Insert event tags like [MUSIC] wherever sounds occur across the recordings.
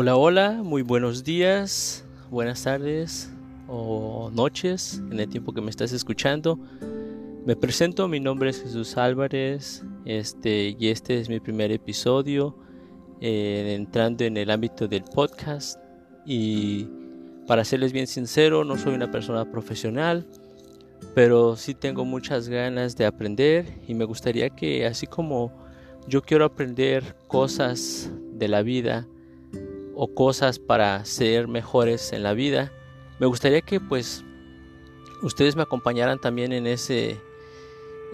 Hola, hola, muy buenos días, buenas tardes o noches en el tiempo que me estás escuchando. Me presento, mi nombre es Jesús Álvarez este, y este es mi primer episodio eh, entrando en el ámbito del podcast y para serles bien sincero, no soy una persona profesional, pero sí tengo muchas ganas de aprender y me gustaría que así como yo quiero aprender cosas de la vida o cosas para ser mejores en la vida, me gustaría que pues ustedes me acompañaran también en ese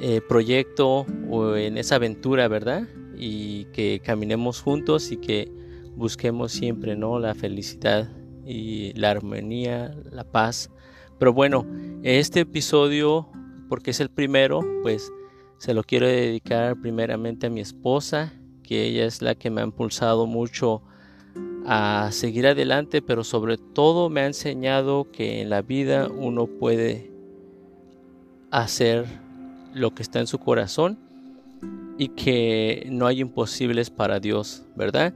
eh, proyecto o en esa aventura, ¿verdad? Y que caminemos juntos y que busquemos siempre, ¿no? La felicidad y la armonía, la paz. Pero bueno, este episodio, porque es el primero, pues se lo quiero dedicar primeramente a mi esposa, que ella es la que me ha impulsado mucho a seguir adelante, pero sobre todo me ha enseñado que en la vida uno puede hacer lo que está en su corazón y que no hay imposibles para Dios, ¿verdad?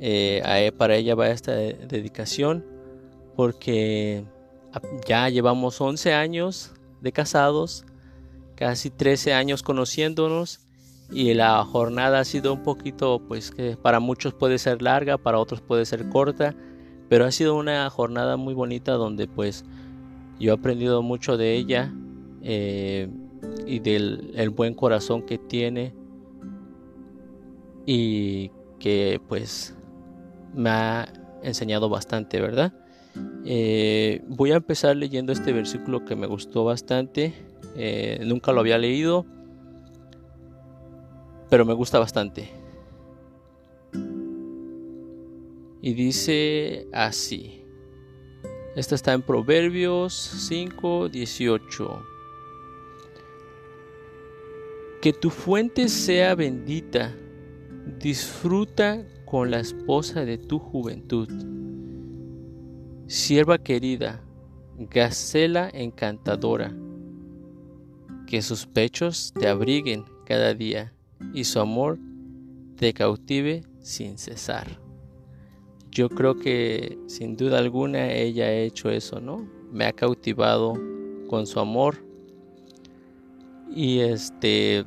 Eh, e, para ella va esta dedicación porque ya llevamos 11 años de casados, casi 13 años conociéndonos y la jornada ha sido un poquito, pues que para muchos puede ser larga, para otros puede ser corta, pero ha sido una jornada muy bonita donde pues yo he aprendido mucho de ella eh, y del el buen corazón que tiene y que pues me ha enseñado bastante, ¿verdad? Eh, voy a empezar leyendo este versículo que me gustó bastante. Eh, nunca lo había leído, pero me gusta bastante. Y dice así. Esta está en Proverbios 5, 18. Que tu fuente sea bendita, disfruta con la esposa de tu juventud. Sierva querida, gacela encantadora, que sus pechos te abriguen cada día y su amor te cautive sin cesar. Yo creo que sin duda alguna ella ha hecho eso, ¿no? Me ha cautivado con su amor. Y este,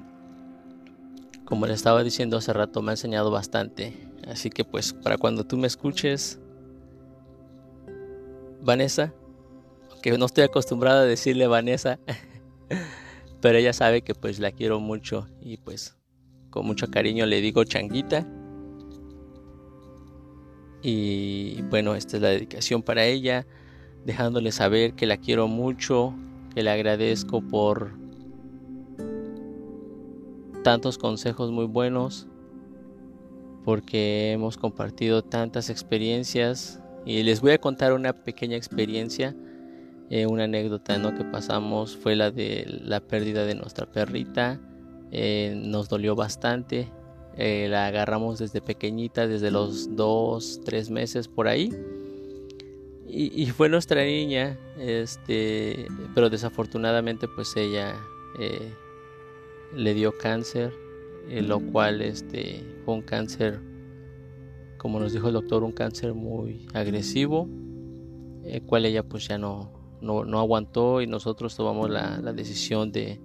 como le estaba diciendo hace rato, me ha enseñado bastante. Así que pues para cuando tú me escuches, Vanessa, que no estoy acostumbrada a decirle Vanessa, [LAUGHS] pero ella sabe que pues la quiero mucho y pues con mucho cariño le digo changuita. Y bueno, esta es la dedicación para ella, dejándole saber que la quiero mucho, que le agradezco por tantos consejos muy buenos, porque hemos compartido tantas experiencias y les voy a contar una pequeña experiencia, eh, una anécdota ¿no? que pasamos fue la de la pérdida de nuestra perrita eh, nos dolió bastante. Eh, la agarramos desde pequeñita, desde los dos, tres meses por ahí. Y, fue nuestra niña, este, pero desafortunadamente pues ella eh, le dio cáncer, lo cual este, fue un cáncer, como nos dijo el doctor, un cáncer muy agresivo, el cual ella pues ya no, no, aguantó y nosotros tomamos la decisión de,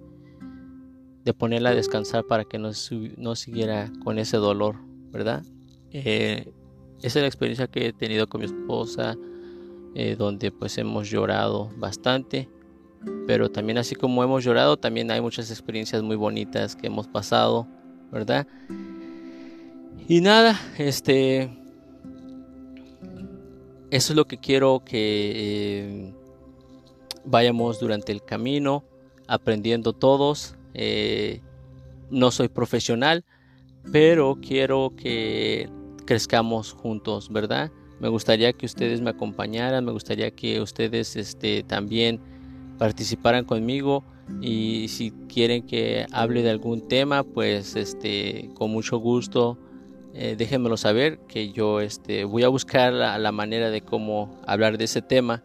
de ponerla a descansar para que no, no siguiera con ese dolor, ¿verdad? Eh, esa es la experiencia que he tenido con mi esposa, eh, donde pues hemos llorado bastante, pero también así como hemos llorado, también hay muchas experiencias muy bonitas que hemos pasado, ¿verdad? Y nada, este, eso es lo que quiero que eh, vayamos durante el camino, aprendiendo todos, eh, no soy profesional, pero quiero que crezcamos juntos, ¿verdad? Me gustaría que ustedes me acompañaran, me gustaría que ustedes este, también participaran conmigo y si quieren que hable de algún tema, pues este, con mucho gusto eh, déjenmelo saber que yo este, voy a buscar la, la manera de cómo hablar de ese tema.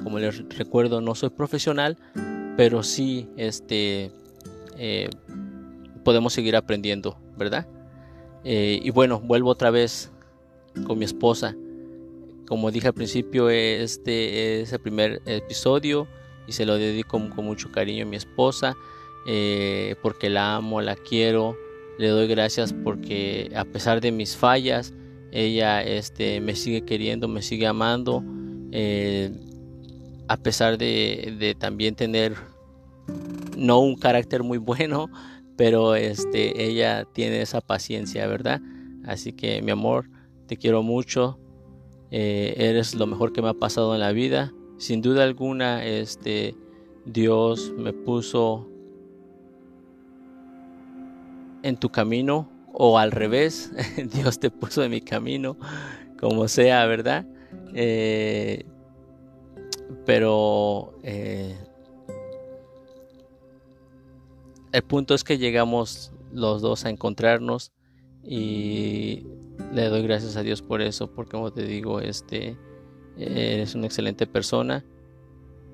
Como les recuerdo, no soy profesional, pero sí este, eh, podemos seguir aprendiendo, ¿verdad? Eh, y bueno, vuelvo otra vez con mi esposa. como dije al principio, este es el primer episodio y se lo dedico con mucho cariño a mi esposa eh, porque la amo, la quiero. Le doy gracias porque a pesar de mis fallas, ella este, me sigue queriendo, me sigue amando. A pesar de, también tener no un carácter muy bueno, pero este, ella tiene esa paciencia, ¿verdad? Así que mi amor, te quiero mucho. Eh, eres lo mejor que me ha pasado en la vida. Sin duda alguna, este, Dios me puso en tu camino o al revés, [LAUGHS] Dios te puso en mi camino, como sea, ¿verdad? Eh, pero eh, el punto es que llegamos los dos a encontrarnos y le doy gracias a Dios por eso, porque como te digo, este eres una excelente persona.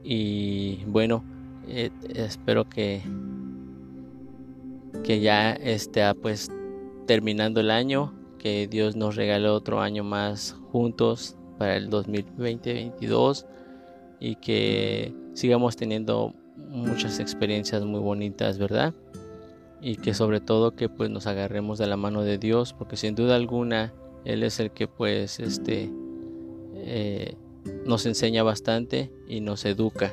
Y bueno, eh, espero que que ya está pues terminando el año, que Dios nos regale otro año más juntos para el 2020-2022 y que sigamos teniendo muchas experiencias muy bonitas, ¿verdad? Y que sobre todo que pues nos agarremos de la mano de Dios, porque sin duda alguna Él es el que pues este eh, nos enseña bastante y nos educa.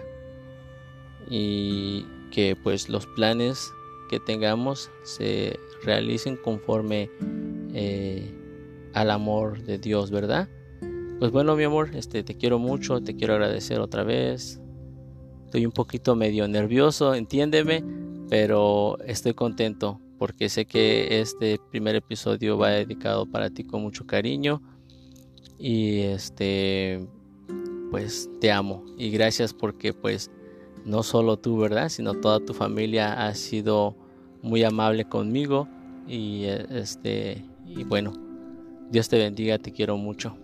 Y que pues los planes que tengamos se realicen conforme eh, al amor de Dios, ¿verdad? Pues bueno, mi amor, este, te quiero mucho, te quiero agradecer otra vez. Estoy un poquito medio nervioso, entiéndeme, pero estoy contento porque sé que este primer episodio va dedicado para ti con mucho cariño y este pues te amo y gracias porque pues no solo tú, ¿verdad? Sino toda tu familia ha sido muy amable conmigo y este y bueno, Dios te bendiga, te quiero mucho.